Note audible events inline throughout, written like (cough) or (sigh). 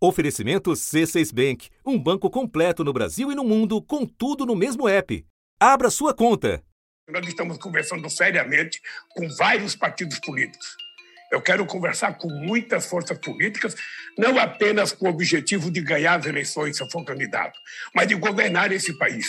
Oferecimento C6 Bank, um banco completo no Brasil e no mundo, com tudo no mesmo app. Abra sua conta. Nós estamos conversando seriamente com vários partidos políticos. Eu quero conversar com muitas forças políticas, não apenas com o objetivo de ganhar as eleições se eu for candidato, mas de governar esse país.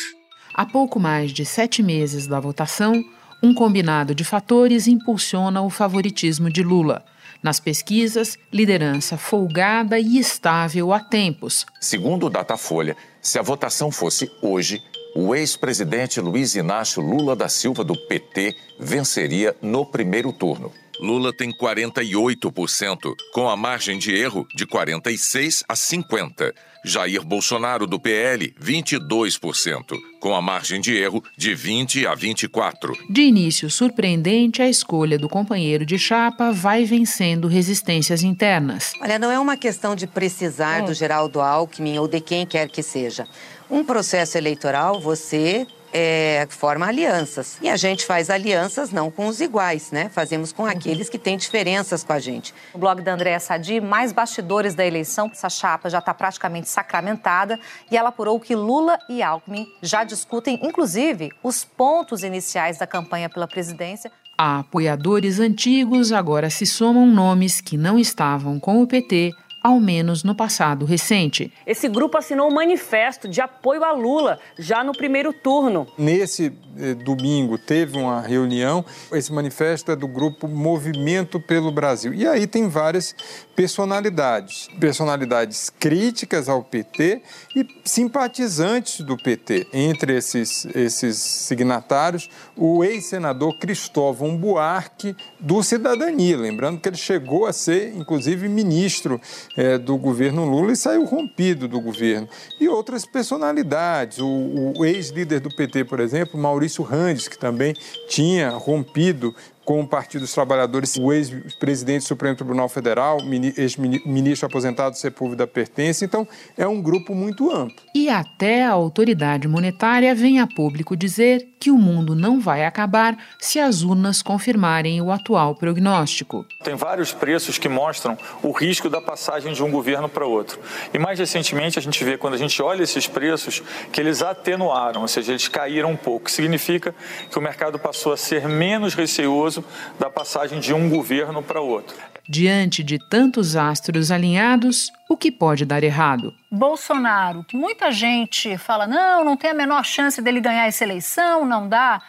Há pouco mais de sete meses da votação, um combinado de fatores impulsiona o favoritismo de Lula. Nas pesquisas, liderança folgada e estável há tempos. Segundo o Datafolha, se a votação fosse hoje, o ex-presidente Luiz Inácio Lula da Silva, do PT, venceria no primeiro turno. Lula tem 48%, com a margem de erro de 46 a 50. Jair Bolsonaro, do PL, 22%, com a margem de erro de 20 a 24. De início surpreendente, a escolha do companheiro de chapa vai vencendo resistências internas. Olha, não é uma questão de precisar do Geraldo Alckmin ou de quem quer que seja. Um processo eleitoral, você é, forma alianças. E a gente faz alianças não com os iguais, né? Fazemos com aqueles que têm diferenças com a gente. O blog da Andréa Sadi, mais bastidores da eleição, essa chapa já está praticamente sacramentada e ela apurou que Lula e Alckmin já discutem, inclusive, os pontos iniciais da campanha pela presidência. A apoiadores antigos agora se somam nomes que não estavam com o PT ao menos no passado recente. Esse grupo assinou um manifesto de apoio a Lula já no primeiro turno. Nesse eh, domingo teve uma reunião, esse manifesto é do grupo Movimento pelo Brasil. E aí tem várias personalidades, personalidades críticas ao PT e simpatizantes do PT. Entre esses, esses signatários, o ex-senador Cristóvão Buarque, do Cidadania. Lembrando que ele chegou a ser, inclusive, ministro é, do governo Lula e saiu rompido do governo. E outras personalidades, o, o ex-líder do PT, por exemplo, Maurício Randes, que também tinha rompido com o Partido dos Trabalhadores, o ex-presidente do Supremo Tribunal Federal, ex-ministro aposentado Sepúlveda pertence. Então, é um grupo muito amplo. E até a autoridade monetária vem a público dizer que o mundo não vai acabar se as urnas confirmarem o atual prognóstico. Tem vários preços que mostram o risco da passagem de um governo para outro. E mais recentemente a gente vê, quando a gente olha esses preços, que eles atenuaram, ou seja, eles caíram um pouco. Significa que o mercado passou a ser menos receoso da passagem de um governo para outro. Diante de tantos astros alinhados, o que pode dar errado? Bolsonaro, que muita gente fala, não, não tem a menor chance dele ganhar essa eleição, não dá.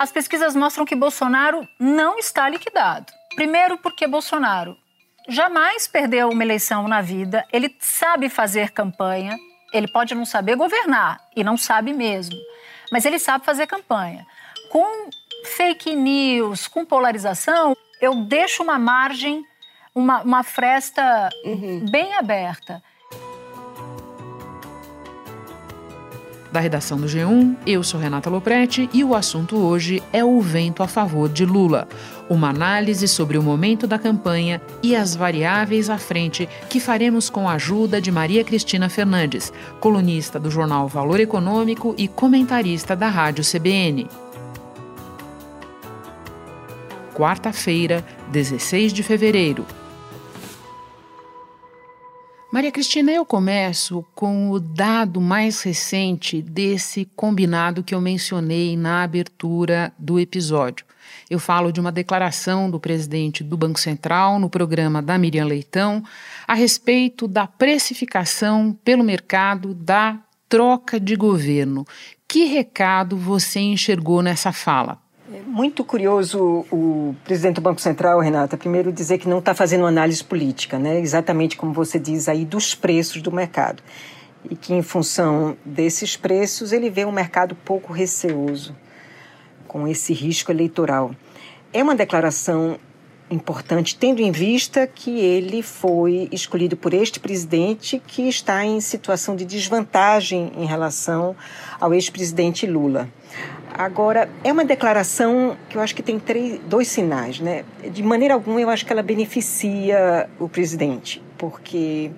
As pesquisas mostram que Bolsonaro não está liquidado. Primeiro, porque Bolsonaro jamais perdeu uma eleição na vida, ele sabe fazer campanha, ele pode não saber governar, e não sabe mesmo, mas ele sabe fazer campanha. Com fake news, com polarização, eu deixo uma margem, uma, uma fresta uhum. bem aberta. Da redação do G1, eu sou Renata Loprete e o assunto hoje é o vento a favor de Lula. Uma análise sobre o momento da campanha e as variáveis à frente que faremos com a ajuda de Maria Cristina Fernandes, colunista do jornal Valor Econômico e comentarista da Rádio CBN quarta-feira, 16 de fevereiro. Maria Cristina, eu começo com o dado mais recente desse combinado que eu mencionei na abertura do episódio. Eu falo de uma declaração do presidente do Banco Central no programa da Miriam Leitão a respeito da precificação pelo mercado da troca de governo. Que recado você enxergou nessa fala? É muito curioso o presidente do Banco Central, Renata, primeiro dizer que não está fazendo análise política, né? exatamente como você diz aí, dos preços do mercado. E que, em função desses preços, ele vê um mercado pouco receoso com esse risco eleitoral. É uma declaração importante, tendo em vista que ele foi escolhido por este presidente que está em situação de desvantagem em relação ao ex-presidente Lula. Agora, é uma declaração que eu acho que tem três, dois sinais, né? De maneira alguma, eu acho que ela beneficia o presidente, porque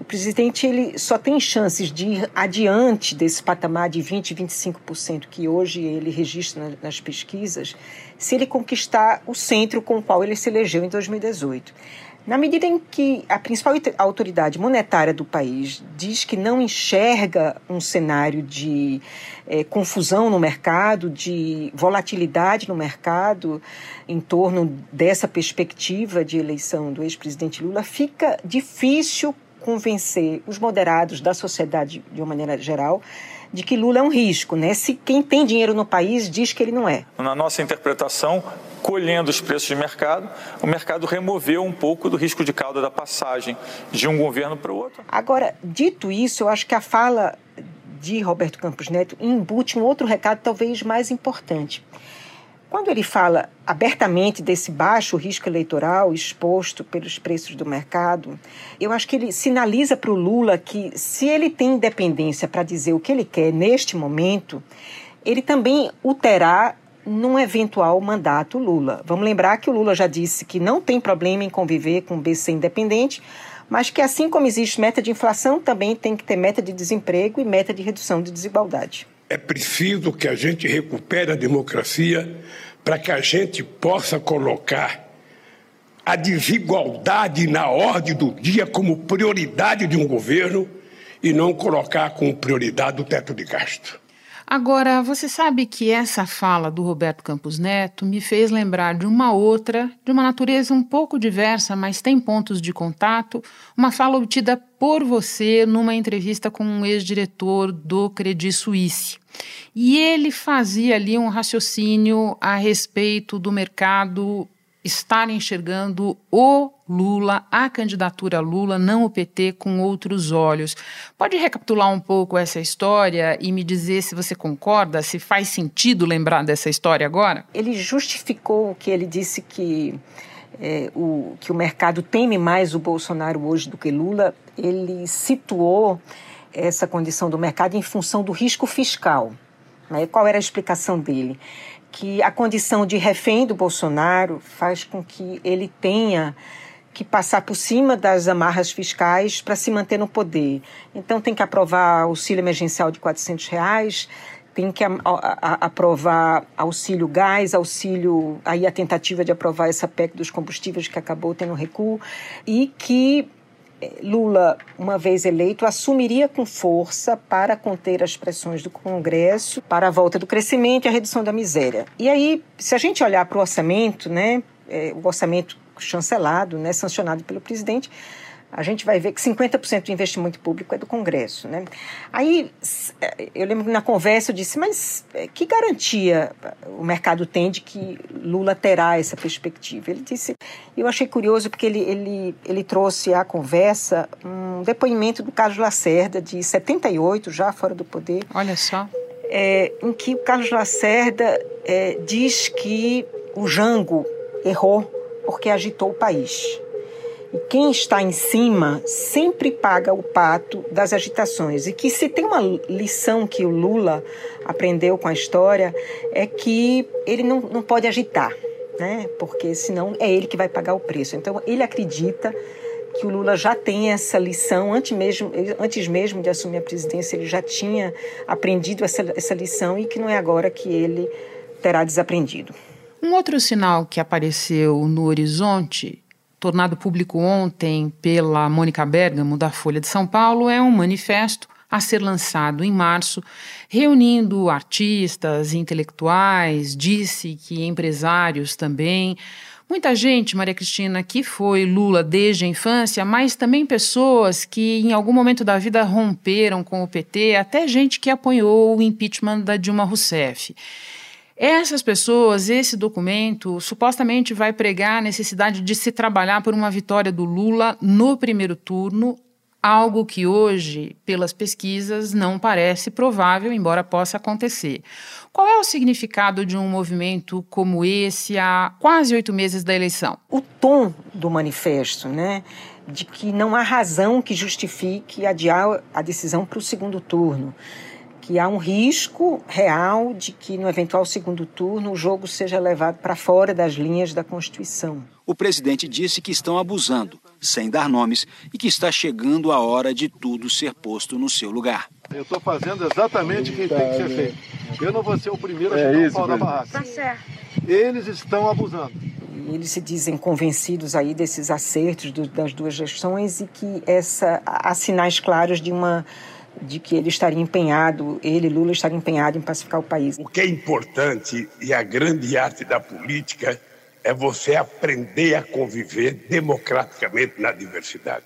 o presidente ele só tem chances de ir adiante desse patamar de 20, 25% que hoje ele registra nas pesquisas, se ele conquistar o centro com o qual ele se elegeu em 2018. Na medida em que a principal autoridade monetária do país diz que não enxerga um cenário de é, confusão no mercado, de volatilidade no mercado em torno dessa perspectiva de eleição do ex-presidente Lula, fica difícil convencer os moderados da sociedade de uma maneira geral de que Lula é um risco, né? Se quem tem dinheiro no país diz que ele não é. Na nossa interpretação, colhendo os preços de mercado, o mercado removeu um pouco do risco de cauda da passagem de um governo para o outro. Agora, dito isso, eu acho que a fala de Roberto Campos Neto embute um outro recado talvez mais importante. Quando ele fala abertamente desse baixo risco eleitoral exposto pelos preços do mercado, eu acho que ele sinaliza para o Lula que, se ele tem independência para dizer o que ele quer neste momento, ele também o terá num eventual mandato Lula. Vamos lembrar que o Lula já disse que não tem problema em conviver com o BC independente, mas que assim como existe meta de inflação, também tem que ter meta de desemprego e meta de redução de desigualdade. É preciso que a gente recupere a democracia para que a gente possa colocar a desigualdade na ordem do dia como prioridade de um governo e não colocar como prioridade o teto de gasto. Agora, você sabe que essa fala do Roberto Campos Neto me fez lembrar de uma outra, de uma natureza um pouco diversa, mas tem pontos de contato, uma fala obtida por você numa entrevista com um ex-diretor do Credit Suisse. E ele fazia ali um raciocínio a respeito do mercado estar enxergando o Lula, a candidatura Lula, não o PT, com outros olhos. Pode recapitular um pouco essa história e me dizer se você concorda, se faz sentido lembrar dessa história agora? Ele justificou que ele disse que, é, o, que o mercado teme mais o Bolsonaro hoje do que Lula. Ele situou essa condição do mercado em função do risco fiscal. Né? Qual era a explicação dele? Que a condição de refém do Bolsonaro faz com que ele tenha que passar por cima das amarras fiscais para se manter no poder. Então tem que aprovar auxílio emergencial de 400 reais, tem que a, a, aprovar auxílio gás, auxílio aí a tentativa de aprovar essa PEC dos combustíveis que acabou tendo recuo e que Lula, uma vez eleito, assumiria com força para conter as pressões do Congresso para a volta do crescimento e a redução da miséria. E aí, se a gente olhar para o orçamento, né, é, o orçamento chancelado, né, sancionado pelo presidente, a gente vai ver que 50% do investimento público é do Congresso. Né? Aí, eu lembro que na conversa eu disse, mas é, que garantia o mercado tem de que Lula terá essa perspectiva? Ele disse, eu achei curioso porque ele, ele, ele trouxe à conversa um depoimento do Carlos Lacerda, de 78, já fora do poder. Olha só. É, em que o Carlos Lacerda é, diz que o Jango errou porque agitou o país. E quem está em cima sempre paga o pato das agitações. E que se tem uma lição que o Lula aprendeu com a história é que ele não, não pode agitar, né? porque senão é ele que vai pagar o preço. Então ele acredita que o Lula já tem essa lição, antes mesmo, antes mesmo de assumir a presidência, ele já tinha aprendido essa, essa lição e que não é agora que ele terá desaprendido. Um outro sinal que apareceu no horizonte tornado público ontem pela Mônica Bergamo, da Folha de São Paulo, é um manifesto a ser lançado em março, reunindo artistas, intelectuais, disse que empresários também. Muita gente, Maria Cristina, que foi Lula desde a infância, mas também pessoas que em algum momento da vida romperam com o PT, até gente que apoiou o impeachment da Dilma Rousseff. Essas pessoas, esse documento, supostamente vai pregar a necessidade de se trabalhar por uma vitória do Lula no primeiro turno, algo que hoje, pelas pesquisas, não parece provável, embora possa acontecer. Qual é o significado de um movimento como esse há quase oito meses da eleição? O tom do manifesto, né? De que não há razão que justifique adiar a decisão para o segundo turno que há um risco real de que no eventual segundo turno o jogo seja levado para fora das linhas da Constituição. O presidente disse que estão abusando, sem dar nomes, e que está chegando a hora de tudo ser posto no seu lugar. Eu estou fazendo exatamente o que tem que ser feito. Eu não vou ser o primeiro a é chutar o pau da barraca. Tá certo. Eles estão abusando. E eles se dizem convencidos aí desses acertos do, das duas gestões e que essa há sinais claros de uma de que ele estaria empenhado, ele Lula estaria empenhado em pacificar o país. O que é importante e a grande arte da política é você aprender a conviver democraticamente na diversidade.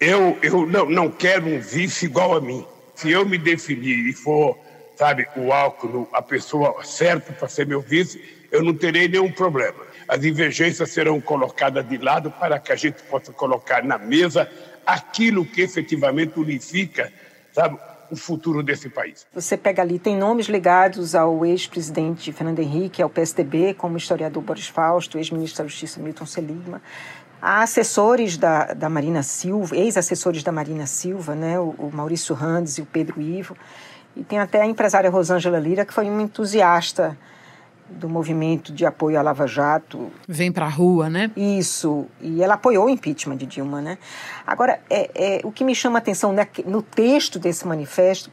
Eu, eu não, não quero um vice igual a mim. Se eu me definir e for, sabe, o álcool, a pessoa certa para ser meu vice, eu não terei nenhum problema. As divergências serão colocadas de lado para que a gente possa colocar na mesa aquilo que efetivamente unifica, sabe, o futuro desse país. Você pega ali, tem nomes ligados ao ex-presidente Fernando Henrique, ao PSDB, como o historiador Boris Fausto, ex-ministro da Justiça Milton Seligman. Há assessores da, da Marina Silva, ex-assessores da Marina Silva, né, o, o Maurício Randes e o Pedro Ivo. E tem até a empresária Rosângela Lira, que foi uma entusiasta do movimento de apoio à Lava Jato. Vem para a rua, né? Isso. E ela apoiou o impeachment de Dilma, né? Agora, é, é o que me chama a atenção né, no texto desse manifesto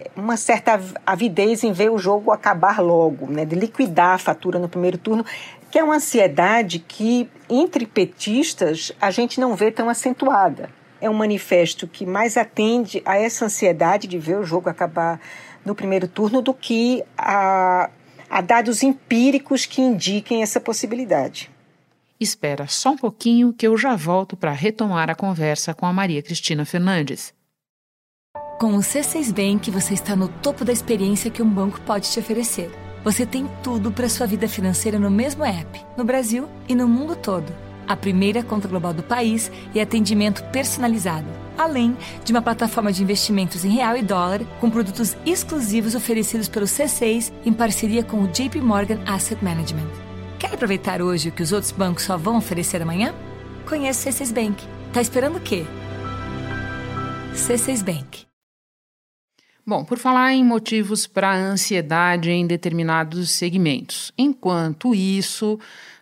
é uma certa avidez em ver o jogo acabar logo, né, de liquidar a fatura no primeiro turno, que é uma ansiedade que, entre petistas, a gente não vê tão acentuada. É um manifesto que mais atende a essa ansiedade de ver o jogo acabar no primeiro turno do que a há dados empíricos que indiquem essa possibilidade. Espera só um pouquinho que eu já volto para retomar a conversa com a Maria Cristina Fernandes. Com o C6 Bank, você está no topo da experiência que um banco pode te oferecer. Você tem tudo para sua vida financeira no mesmo app, no Brasil e no mundo todo a primeira conta global do país e atendimento personalizado, além de uma plataforma de investimentos em real e dólar com produtos exclusivos oferecidos pelo C6 em parceria com o JP Morgan Asset Management. Quer aproveitar hoje o que os outros bancos só vão oferecer amanhã? Conheça o C6 Bank. Tá esperando o quê? C6 Bank. Bom, por falar em motivos para ansiedade em determinados segmentos. Enquanto isso,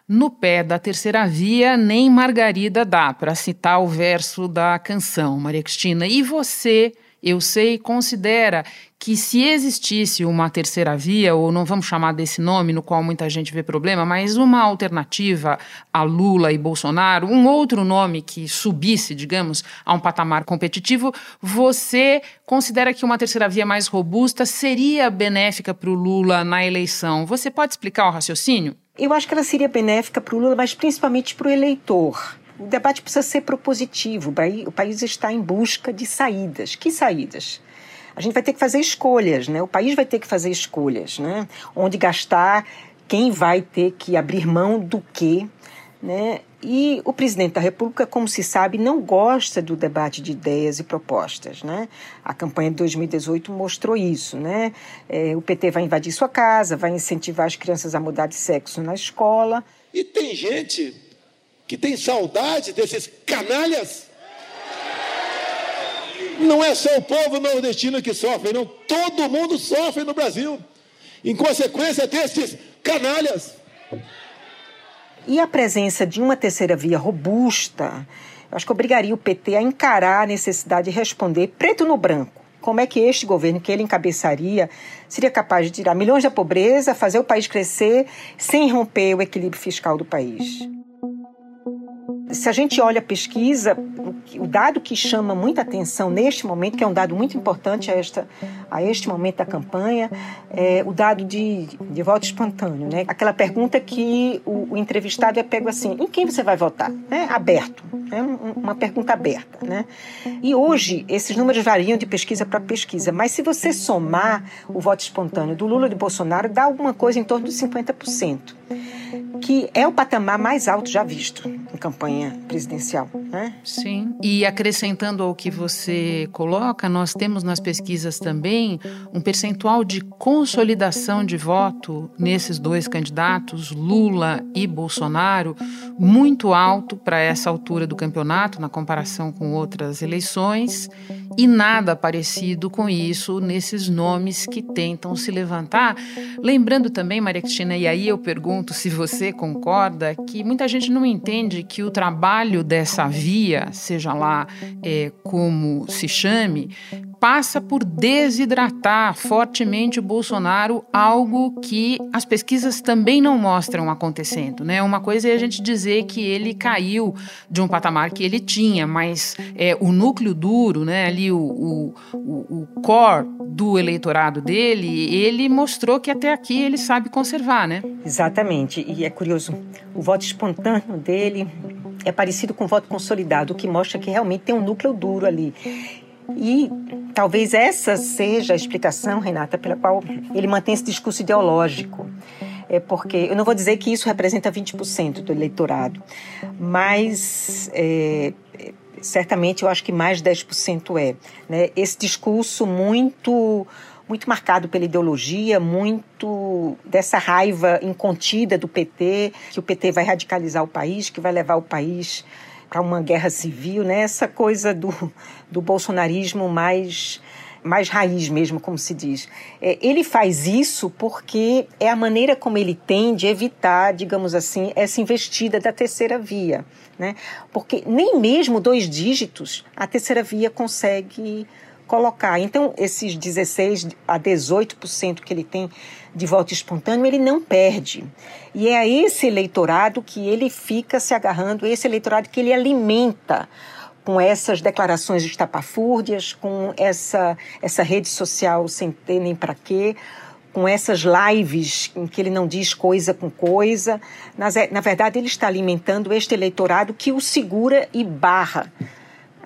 no pé da terceira via, nem Margarida dá, para citar o verso da canção, Maria Cristina. E você, eu sei, considera que se existisse uma terceira via, ou não vamos chamar desse nome, no qual muita gente vê problema, mas uma alternativa a Lula e Bolsonaro, um outro nome que subisse, digamos, a um patamar competitivo, você considera que uma terceira via mais robusta seria benéfica para o Lula na eleição? Você pode explicar o raciocínio? Eu acho que ela seria benéfica para o Lula, mas principalmente para o eleitor. O debate precisa ser propositivo. O país está em busca de saídas. Que saídas? A gente vai ter que fazer escolhas, né? O país vai ter que fazer escolhas, né? Onde gastar, quem vai ter que abrir mão do quê, né? E o presidente da República, como se sabe, não gosta do debate de ideias e propostas. Né? A campanha de 2018 mostrou isso. Né? É, o PT vai invadir sua casa, vai incentivar as crianças a mudar de sexo na escola. E tem gente que tem saudade desses canalhas. Não é só o povo nordestino que sofre, não. Todo mundo sofre no Brasil. Em consequência desses canalhas. E a presença de uma terceira via robusta, eu acho que obrigaria o PT a encarar a necessidade de responder preto no branco. Como é que este governo que ele encabeçaria seria capaz de tirar milhões da pobreza, fazer o país crescer sem romper o equilíbrio fiscal do país? Se a gente olha a pesquisa, o dado que chama muita atenção neste momento, que é um dado muito importante a, esta, a este momento da campanha, é o dado de, de voto espontâneo. Né? Aquela pergunta que o, o entrevistado é pego assim: em quem você vai votar? Né? Aberto. Né? Uma pergunta aberta. Né? E hoje, esses números variam de pesquisa para pesquisa, mas se você somar o voto espontâneo do Lula e do Bolsonaro, dá alguma coisa em torno de 50% que é o patamar mais alto já visto em campanha presidencial. Né? Sim. E acrescentando ao que você coloca, nós temos nas pesquisas também um percentual de consolidação de voto nesses dois candidatos, Lula e Bolsonaro, muito alto para essa altura do campeonato, na comparação com outras eleições, e nada parecido com isso nesses nomes que tentam se levantar. Lembrando também, Maria Cristina, e aí eu pergunto se você concorda, que muita gente não entende que o trabalho dessa via, seja lá é, como se chame, passa por desidratar fortemente o Bolsonaro, algo que as pesquisas também não mostram acontecendo. Né? Uma coisa é a gente dizer que ele caiu de um patamar que ele tinha, mas é, o núcleo duro, né, ali o, o, o, o core do eleitorado dele, ele mostrou que até aqui ele sabe conservar, né? Exatamente. E é curioso, o voto espontâneo dele é parecido com o voto consolidado, o que mostra que realmente tem um núcleo duro ali. E talvez essa seja a explicação, Renata, pela qual ele mantém esse discurso ideológico. É porque eu não vou dizer que isso representa 20% do eleitorado, mas é, certamente eu acho que mais de 10% é. Né? Esse discurso muito muito marcado pela ideologia, muito dessa raiva incontida do PT, que o PT vai radicalizar o país, que vai levar o país para uma guerra civil, né? Essa coisa do, do bolsonarismo mais mais raiz mesmo, como se diz. É, ele faz isso porque é a maneira como ele tem de evitar, digamos assim, essa investida da terceira via, né? Porque nem mesmo dois dígitos a terceira via consegue colocar. Então, esses 16 a 18% que ele tem de voto espontâneo, ele não perde. E é a esse eleitorado que ele fica se agarrando, esse eleitorado que ele alimenta com essas declarações estapafúrdias, com essa, essa rede social sem ter nem para quê, com essas lives em que ele não diz coisa com coisa. Na, na verdade, ele está alimentando este eleitorado que o segura e barra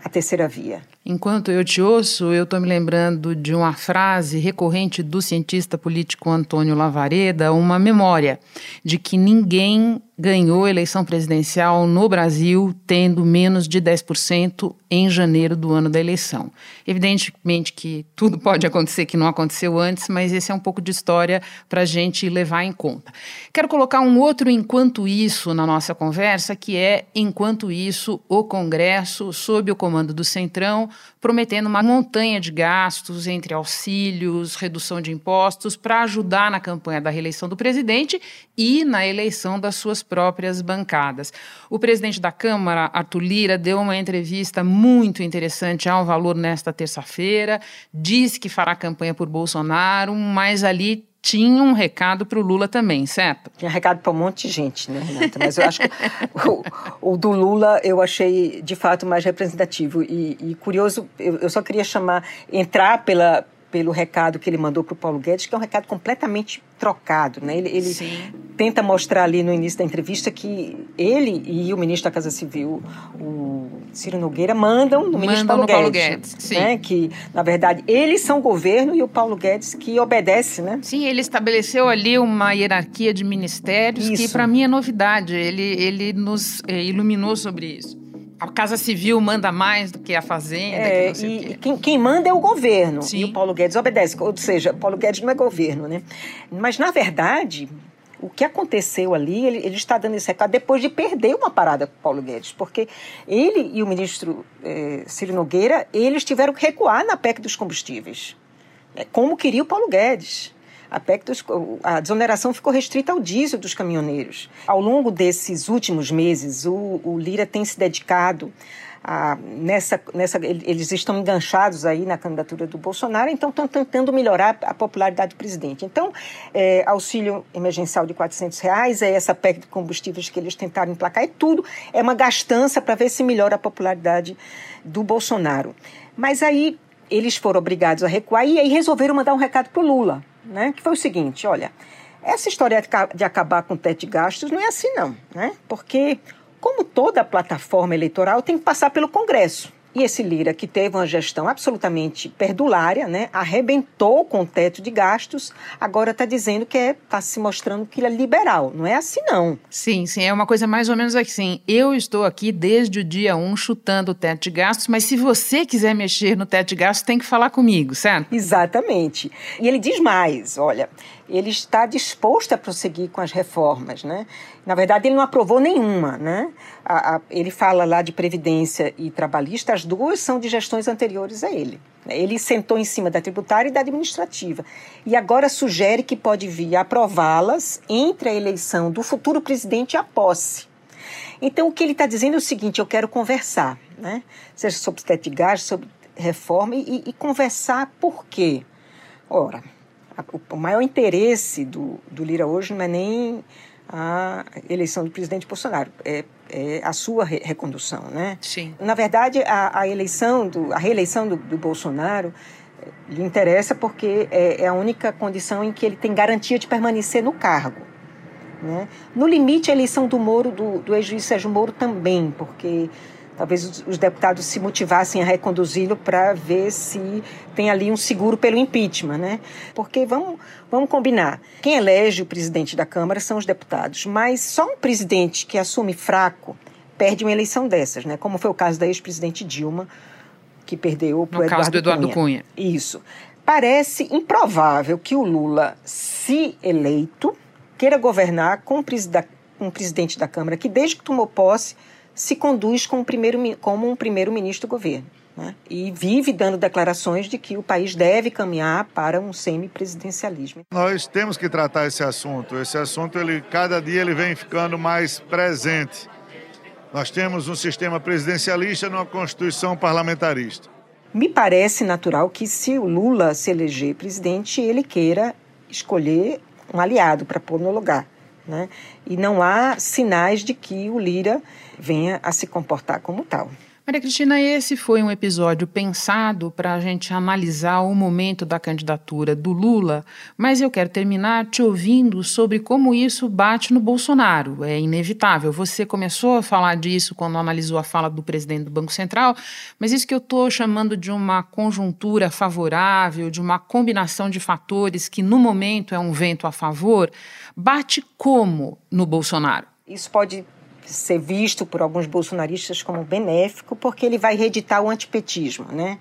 a terceira via. Enquanto eu te ouço, eu estou me lembrando de uma frase recorrente do cientista político Antônio Lavareda, uma memória de que ninguém ganhou eleição presidencial no Brasil tendo menos de 10% em janeiro do ano da eleição. Evidentemente que tudo (laughs) pode acontecer que não aconteceu antes, mas esse é um pouco de história para a gente levar em conta. Quero colocar um outro enquanto isso na nossa conversa, que é enquanto isso o Congresso, sob o comando do Centrão, prometendo uma montanha de gastos entre auxílios, redução de impostos, para ajudar na campanha da reeleição do presidente e na eleição das suas próprias bancadas. O presidente da Câmara, Arthur Lira, deu uma entrevista interessante ao Valor nesta terça-feira, disse que fará campanha por Bolsonaro, mas ali tinha um recado para o Lula também, certo? Tinha recado para um monte de gente, né, Renata? Mas eu acho que o, o, do Lula eu achei de fato mais representativo. E, e curioso, eu, eu, só queria chamar, entrar pela, pelo recado que ele mandou para o Paulo Guedes, que é um recado completamente trocado. Né? Ele, ele tenta mostrar ali no início da entrevista que ele e o ministro da Casa Civil, o Ciro Nogueira, mandam no ministro Paulo, Paulo Guedes. Guedes né? Que, na verdade, eles são governo e o Paulo Guedes que obedece. Né? Sim, ele estabeleceu ali uma hierarquia de ministérios isso. que, para mim, é novidade. Ele, ele nos é, iluminou sobre isso a Casa Civil manda mais do que a Fazenda. É, que e quem, quem, manda é o governo. Sim. E o Paulo Guedes obedece. Ou seja, Paulo Guedes não é governo, né? Mas, na verdade, o que aconteceu ali, ele, ele, está dando esse recado depois de perder uma parada com o Paulo Guedes, porque ele e o ministro eh, Ciro Nogueira, eles tiveram que recuar na PEC dos combustíveis, né? como queria o Paulo Guedes a PEC dos, a desoneração ficou restrita ao diesel dos caminhoneiros. Ao longo desses últimos meses, o, o Lira tem se dedicado a, nessa, nessa, eles estão enganchados aí na candidatura do Bolsonaro, então estão tentando melhorar a popularidade do presidente. Então, é, auxílio emergencial de 400 reais, é essa PEC de combustíveis que eles tentaram emplacar, é tudo, é uma gastança para ver se melhora a popularidade do Bolsonaro. Mas aí eles foram obrigados a recuar e aí resolveram mandar um recado para o Lula né? Que foi o seguinte, olha, essa história de acabar com o teto de gastos não é assim não, né? Porque como toda plataforma eleitoral tem que passar pelo Congresso. E esse Lira, que teve uma gestão absolutamente perdulária, né, arrebentou com o teto de gastos, agora está dizendo que está é, se mostrando que ele é liberal. Não é assim, não. Sim, sim, é uma coisa mais ou menos assim. Eu estou aqui desde o dia 1 chutando o teto de gastos, mas se você quiser mexer no teto de gastos, tem que falar comigo, certo? Exatamente. E ele diz mais: olha, ele está disposto a prosseguir com as reformas, né? Na verdade, ele não aprovou nenhuma, né? A, a, ele fala lá de previdência e trabalhista, as duas são de gestões anteriores a ele. Ele sentou em cima da tributária e da administrativa e agora sugere que pode vir aprová-las entre a eleição do futuro presidente e a posse. Então, o que ele está dizendo é o seguinte: eu quero conversar, né? Seja sobre teto de gastos, sobre reforma e, e conversar por quê. Ora, o maior interesse do, do Lira hoje não é nem a eleição do presidente Bolsonaro, é, é a sua re recondução, né? Sim. Na verdade, a, a eleição, do, a reeleição do, do Bolsonaro eh, lhe interessa porque é, é, a única condição em que ele tem garantia de permanecer no cargo. Né? No limite, a eleição do Moro, do, do ex-juiz Sérgio Moro também, porque talvez os, os deputados se motivassem a reconduzi-lo para ver se tem ali um seguro pelo impeachment, né? Porque vamos, vamos combinar, quem elege o presidente da Câmara são os deputados, mas só um presidente que assume fraco perde uma eleição dessas, né? Como foi o caso da ex-presidente Dilma, que perdeu para o Eduardo, do Eduardo Cunha. Cunha. Isso. Parece improvável que o Lula, se eleito, queira governar com um presidente da Câmara que, desde que tomou posse, se conduz como, primeiro, como um primeiro-ministro do governo. Né? E vive dando declarações de que o país deve caminhar para um semipresidencialismo. Nós temos que tratar esse assunto. Esse assunto, ele, cada dia, ele vem ficando mais presente. Nós temos um sistema presidencialista numa constituição parlamentarista. Me parece natural que, se o Lula se eleger presidente, ele queira escolher um aliado para pôr no lugar. Né? E não há sinais de que o Lira venha a se comportar como tal. Maria Cristina, esse foi um episódio pensado para a gente analisar o momento da candidatura do Lula, mas eu quero terminar te ouvindo sobre como isso bate no Bolsonaro. É inevitável. Você começou a falar disso quando analisou a fala do presidente do Banco Central, mas isso que eu estou chamando de uma conjuntura favorável, de uma combinação de fatores que no momento é um vento a favor, bate como no Bolsonaro? Isso pode ser visto por alguns bolsonaristas como benéfico, porque ele vai reeditar o antipetismo, né?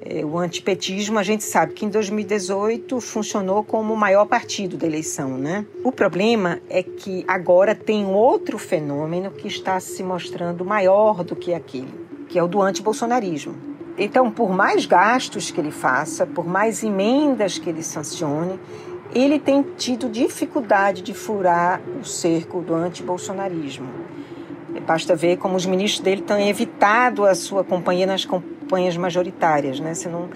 É, o antipetismo, a gente sabe que em 2018 funcionou como o maior partido da eleição, né? O problema é que agora tem outro fenômeno que está se mostrando maior do que aquele, que é o do antibolsonarismo. Então, por mais gastos que ele faça, por mais emendas que ele sancione, ele tem tido dificuldade de furar o cerco do antibolsonarismo. Basta ver como os ministros dele têm evitado a sua companhia nas campanhas majoritárias. Né? Não,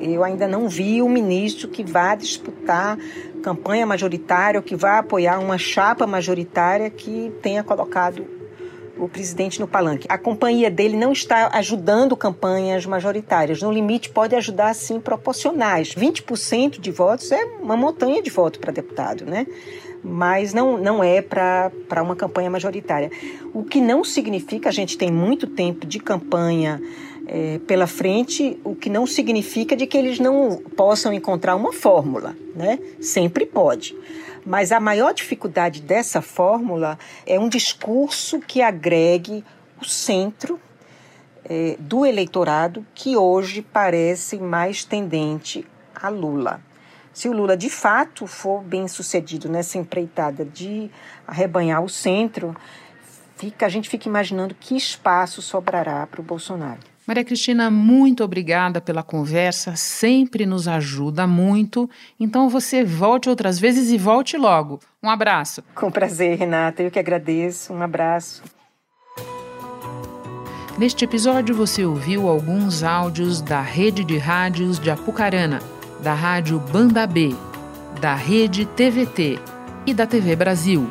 eu ainda não vi o ministro que vá disputar campanha majoritária ou que vá apoiar uma chapa majoritária que tenha colocado o presidente no palanque. A companhia dele não está ajudando campanhas majoritárias. No limite, pode ajudar, sim, proporcionais. 20% de votos é uma montanha de voto para deputado, né? Mas não, não é para uma campanha majoritária. O que não significa, a gente tem muito tempo de campanha é, pela frente, o que não significa de que eles não possam encontrar uma fórmula, né? Sempre pode. Mas a maior dificuldade dessa fórmula é um discurso que agregue o centro é, do eleitorado que hoje parece mais tendente a Lula. Se o Lula de fato for bem sucedido nessa empreitada de arrebanhar o centro, fica, a gente fica imaginando que espaço sobrará para o Bolsonaro. Maria Cristina, muito obrigada pela conversa, sempre nos ajuda muito. Então você volte outras vezes e volte logo. Um abraço. Com prazer, Renata, eu que agradeço. Um abraço. Neste episódio você ouviu alguns áudios da rede de rádios de Apucarana, da rádio Banda B, da rede TVT e da TV Brasil.